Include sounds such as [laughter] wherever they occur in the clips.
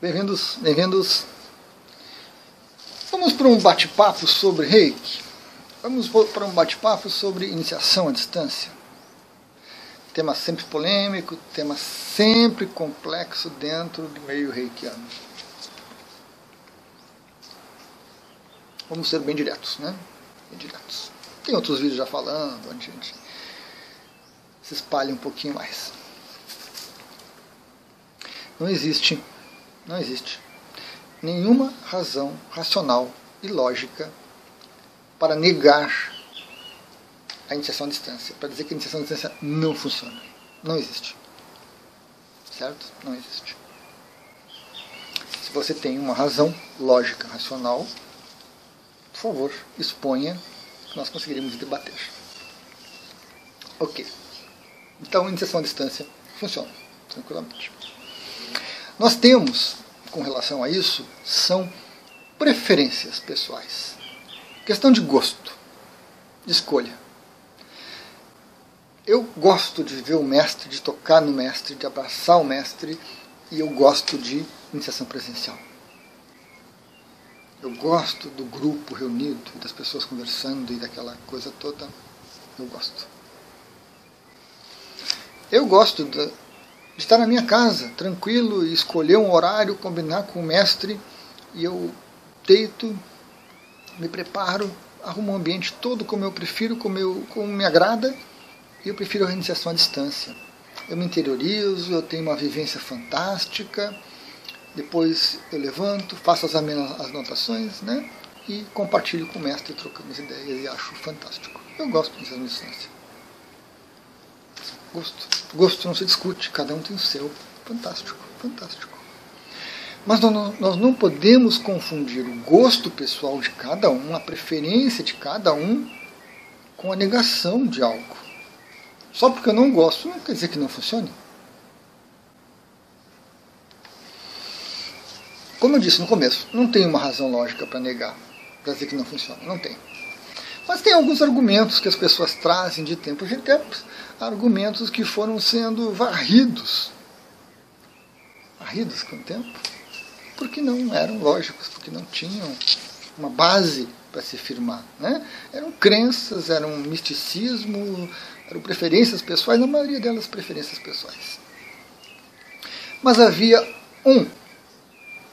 Bem-vindos, bem-vindos. Vamos para um bate-papo sobre reiki. Vamos para um bate-papo sobre iniciação à distância. Tema sempre polêmico, tema sempre complexo dentro do meio reikiano. Vamos ser bem diretos, né? Bem diretos. Tem outros vídeos já falando, onde a gente se espalha um pouquinho mais. Não existe não existe nenhuma razão racional e lógica para negar a iniciação à distância, para dizer que a iniciação à distância não funciona. Não existe. Certo? Não existe. Se você tem uma razão lógica, racional, por favor, exponha que nós conseguiremos debater. Ok. Então, a iniciação à distância funciona tranquilamente. Nós temos, com relação a isso, são preferências pessoais. Questão de gosto, de escolha. Eu gosto de ver o mestre, de tocar no mestre, de abraçar o mestre, e eu gosto de iniciação presencial. Eu gosto do grupo reunido, das pessoas conversando e daquela coisa toda. Eu gosto. Eu gosto da, estar na minha casa, tranquilo, e escolher um horário, combinar com o mestre, e eu deito, me preparo, arrumo um ambiente todo como eu prefiro, como, eu, como me agrada, e eu prefiro a iniciação à distância. Eu me interiorizo, eu tenho uma vivência fantástica, depois eu levanto, faço as anotações, né? E compartilho com o mestre, trocamos ideias e acho fantástico. Eu gosto de iniciação à distância. Gosto. Gosto não se discute, cada um tem o seu. Fantástico, fantástico. Mas nós não podemos confundir o gosto pessoal de cada um, a preferência de cada um, com a negação de algo. Só porque eu não gosto não quer dizer que não funcione. Como eu disse no começo, não tem uma razão lógica para negar, para dizer que não funciona. Não tem. Mas tem alguns argumentos que as pessoas trazem de tempos em tempos, argumentos que foram sendo varridos, varridos com o tempo, porque não eram lógicos, porque não tinham uma base para se firmar. Né? Eram crenças, eram misticismo, eram preferências pessoais, na maioria delas preferências pessoais. Mas havia um,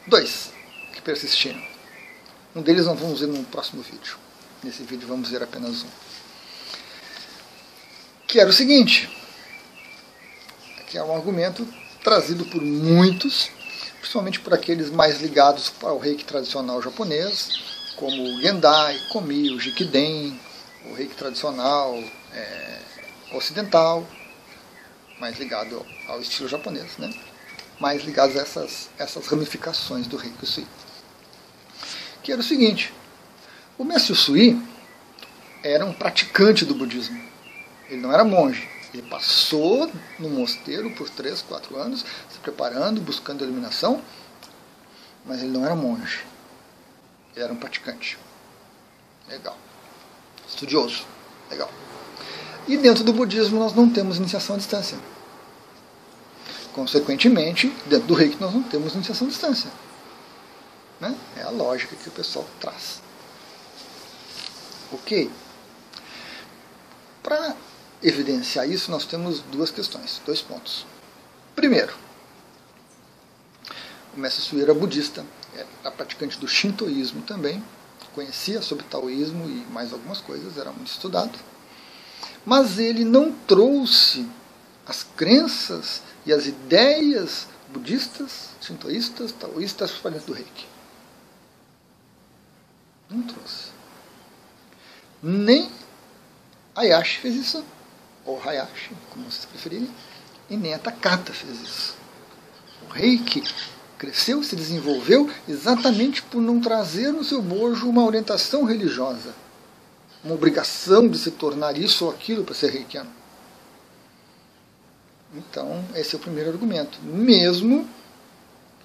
dois, que persistiram. Um deles nós vamos ver no próximo vídeo. Nesse vídeo vamos ver apenas um. Que era o seguinte, que é um argumento trazido por muitos, principalmente por aqueles mais ligados ao reiki tradicional japonês, como o Gendai, Komi, o Jikiden, o reiki tradicional é, ocidental, mais ligado ao estilo japonês, né? mais ligados a essas, essas ramificações do reiki Sui. Que era o seguinte, o Mestre Sui era um praticante do budismo. Ele não era monge. Ele passou no mosteiro por três, quatro anos, se preparando, buscando a iluminação, mas ele não era monge. Ele era um praticante. Legal. Estudioso. Legal. E dentro do budismo nós não temos iniciação à distância. Consequentemente, dentro do reiki nós não temos iniciação à distância. Né? É a lógica que o pessoal traz. Ok? Para evidenciar isso, nós temos duas questões, dois pontos. Primeiro, o mestre Sui era budista, era praticante do shintoísmo também, conhecia sobre taoísmo e mais algumas coisas, era muito estudado. Mas ele não trouxe as crenças e as ideias budistas, shintoístas, taoístas para dentro do reiki. Não trouxe. Nem Hayashi fez isso, ou Hayashi, como vocês preferirem, e nem a Takata fez isso. O Reiki cresceu, se desenvolveu exatamente por não trazer no seu bojo uma orientação religiosa, uma obrigação de se tornar isso ou aquilo para ser reikiano. Então, esse é o primeiro argumento. Mesmo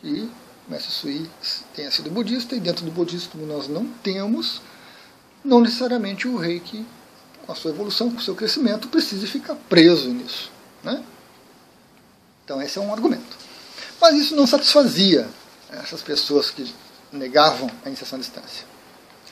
que Mestre Sui tenha sido budista, e dentro do budismo nós não temos não necessariamente o reiki, com a sua evolução, com o seu crescimento, precise ficar preso nisso. Né? Então esse é um argumento. Mas isso não satisfazia essas pessoas que negavam a iniciação à distância.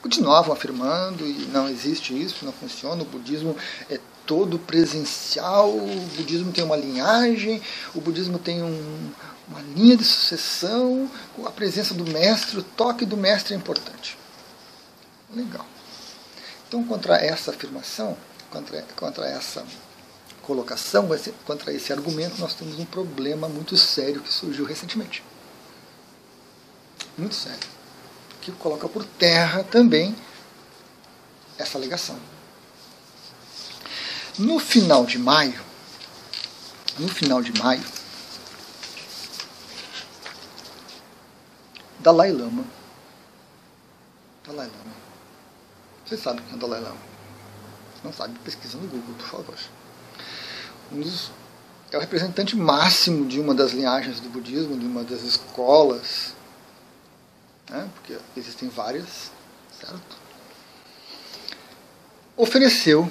Continuavam afirmando e não existe isso, não funciona, o budismo é todo presencial, o budismo tem uma linhagem, o budismo tem um, uma linha de sucessão, a presença do mestre, o toque do mestre é importante. Legal. Então, contra essa afirmação, contra, contra essa colocação, contra esse argumento, nós temos um problema muito sério que surgiu recentemente. Muito sério. Que coloca por terra também essa alegação. No final de maio, no final de maio, Dalai Lama. Dalai Lama. Vocês sabem quem é Dalai Lama? Se não sabe, pesquisa no Google, por favor. Um dos, é o representante máximo de uma das linhagens do budismo, de uma das escolas, né? porque existem várias, certo? Ofereceu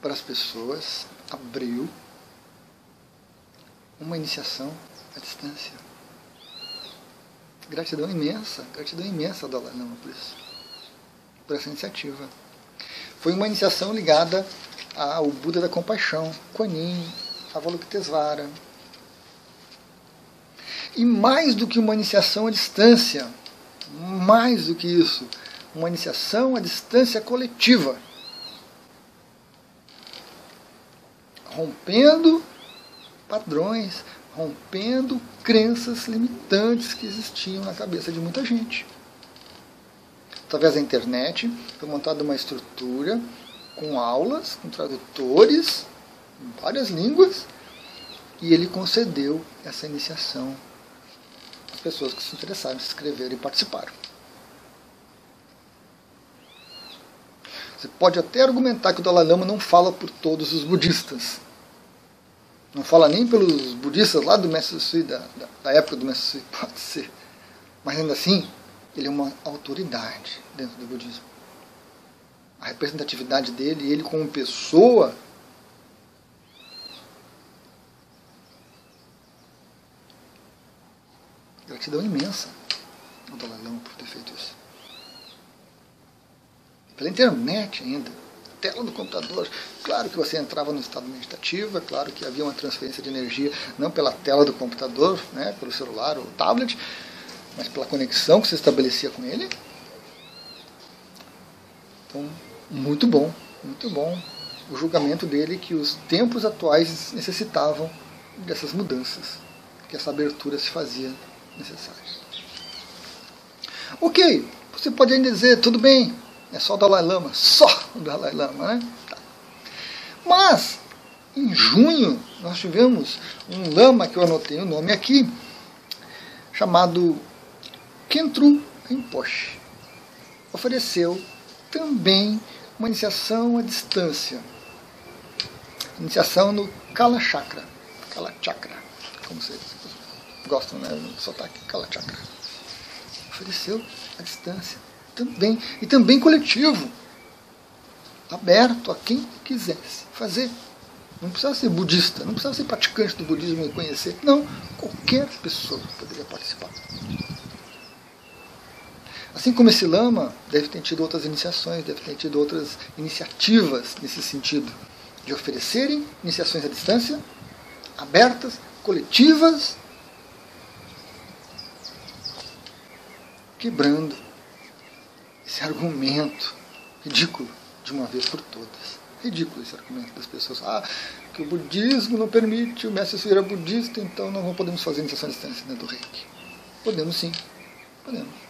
para as pessoas, abriu uma iniciação à distância. Gratidão imensa, gratidão imensa ao Dalai Lama por isso, por essa iniciativa. Foi uma iniciação ligada ao Buda da Compaixão, Kuan Avalokitesvara. E mais do que uma iniciação à distância, mais do que isso, uma iniciação à distância coletiva. Rompendo padrões, rompendo crenças limitantes que existiam na cabeça de muita gente. Através da internet foi montada uma estrutura com aulas, com tradutores, em várias línguas, e ele concedeu essa iniciação às pessoas que se interessaram, se inscreveram e participaram. Você pode até argumentar que o Dalai Lama não fala por todos os budistas, não fala nem pelos budistas lá do Mestre Sui, da, da, da época do Mestre Sui, [laughs] pode ser. Mas ainda assim, ele é uma autoridade dentro do budismo. A representatividade dele, ele como pessoa, gratidão imensa ao Dalai Lama por ter feito isso. Pela internet ainda tela do computador. Claro que você entrava no estado meditativo, é claro que havia uma transferência de energia não pela tela do computador, né, pelo celular ou tablet, mas pela conexão que se estabelecia com ele. Então, muito bom, muito bom o julgamento dele que os tempos atuais necessitavam dessas mudanças, que essa abertura se fazia necessária. Ok, você pode ainda dizer, tudo bem, é só o Dalai Lama, só o Dalai Lama, né? Tá. Mas, em junho, nós tivemos um lama, que eu anotei o nome aqui, chamado Kentru Rinpoche. Ofereceu também uma iniciação à distância. Iniciação no Kala Chakra. Kala Chakra, como vocês gostam, né? No sotaque, Kala Chakra. Ofereceu à distância também, e também coletivo, aberto a quem quisesse fazer. Não precisava ser budista, não precisava ser praticante do budismo e conhecer. Não, qualquer pessoa poderia participar. Assim como esse lama deve ter tido outras iniciações, deve ter tido outras iniciativas nesse sentido, de oferecerem iniciações à distância, abertas, coletivas, quebrando esse argumento ridículo de uma vez por todas. Ridículo esse argumento das pessoas. Ah, que o budismo não permite, o mestre é budista, então não podemos fazer iniciação à distância né, do reiki. Podemos sim, podemos.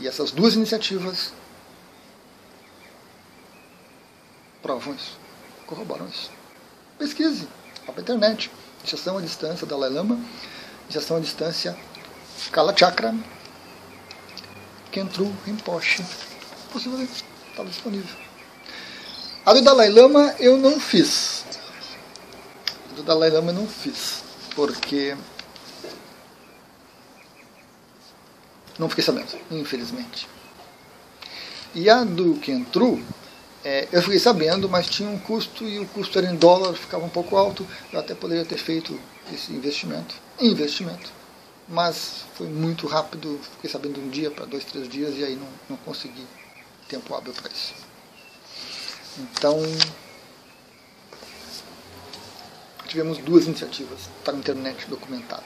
E essas duas iniciativas provam isso, corroboram isso. Pesquise, vá para a internet. Iniciação à distância Dalai Lama, iniciação à distância Kala Chakra, Kentru Rinpoche. Possivelmente estava disponível. A do Dalai Lama eu não fiz. A do Dalai Lama eu não fiz. Porque não fiquei sabendo, infelizmente. E a do Kentru, é, eu fiquei sabendo, mas tinha um custo e o custo era em dólar, ficava um pouco alto. Eu até poderia ter feito esse investimento. Investimento mas foi muito rápido, fiquei sabendo um dia para dois, três dias e aí não, não consegui tempo hábil para isso. Então, tivemos duas iniciativas, está na internet documentado.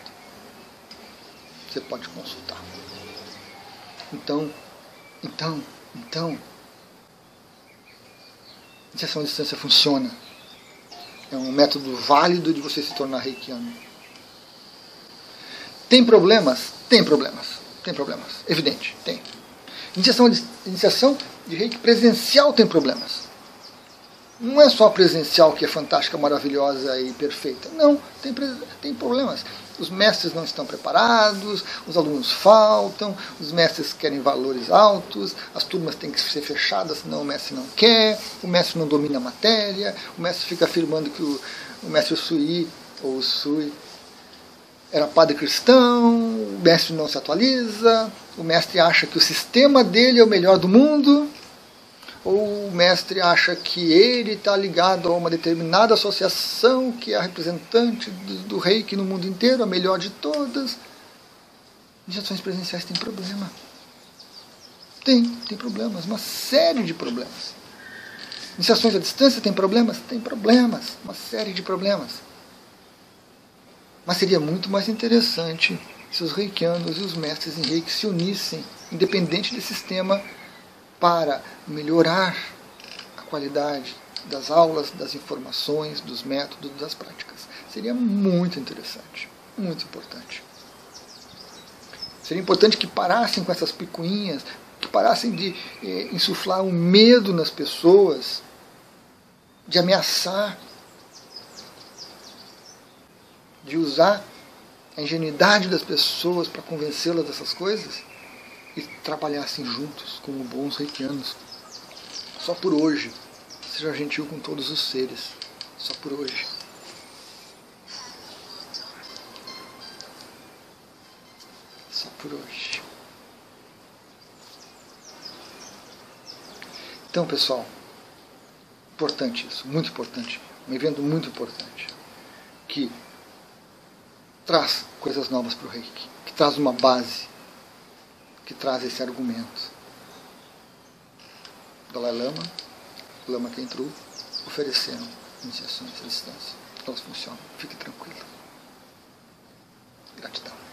Você pode consultar. Então, então, então, iniciação à distância funciona. É um método válido de você se tornar reikiano. Tem problemas? Tem problemas. Tem problemas. Evidente, tem. Iniciação de, iniciação de reiki presencial tem problemas. Não é só presencial que é fantástica, maravilhosa e perfeita. Não, tem, tem problemas. Os mestres não estão preparados, os alunos faltam, os mestres querem valores altos, as turmas têm que ser fechadas, senão o mestre não quer, o mestre não domina a matéria, o mestre fica afirmando que o, o mestre Sui, ou o Sui, era padre cristão, o mestre não se atualiza, o mestre acha que o sistema dele é o melhor do mundo, ou o mestre acha que ele está ligado a uma determinada associação que é a representante do, do reiki no mundo inteiro, a melhor de todas. Injeções presenciais têm problema. Tem, tem problemas, uma série de problemas. Iniciações à distância tem problemas? Tem problemas, uma série de problemas. Mas seria muito mais interessante se os reikianos e os mestres em reiki se unissem, independente desse sistema para melhorar a qualidade das aulas, das informações, dos métodos, das práticas. Seria muito interessante, muito importante. Seria importante que parassem com essas picuinhas, que parassem de eh, insuflar um medo nas pessoas, de ameaçar, de usar a ingenuidade das pessoas para convencê-las dessas coisas e trabalhassem juntos como bons reikianos. Só por hoje. Seja gentil com todos os seres. Só por hoje. Só por hoje. Então, pessoal, importante isso, muito importante. Um evento muito importante. Que traz coisas novas para o reiki, que traz uma base que traz esse argumento. Dalai Lama, Lama Kentru, ofereceram iniciações à distância. Elas funcionam. Fique tranquilo. Gratidão.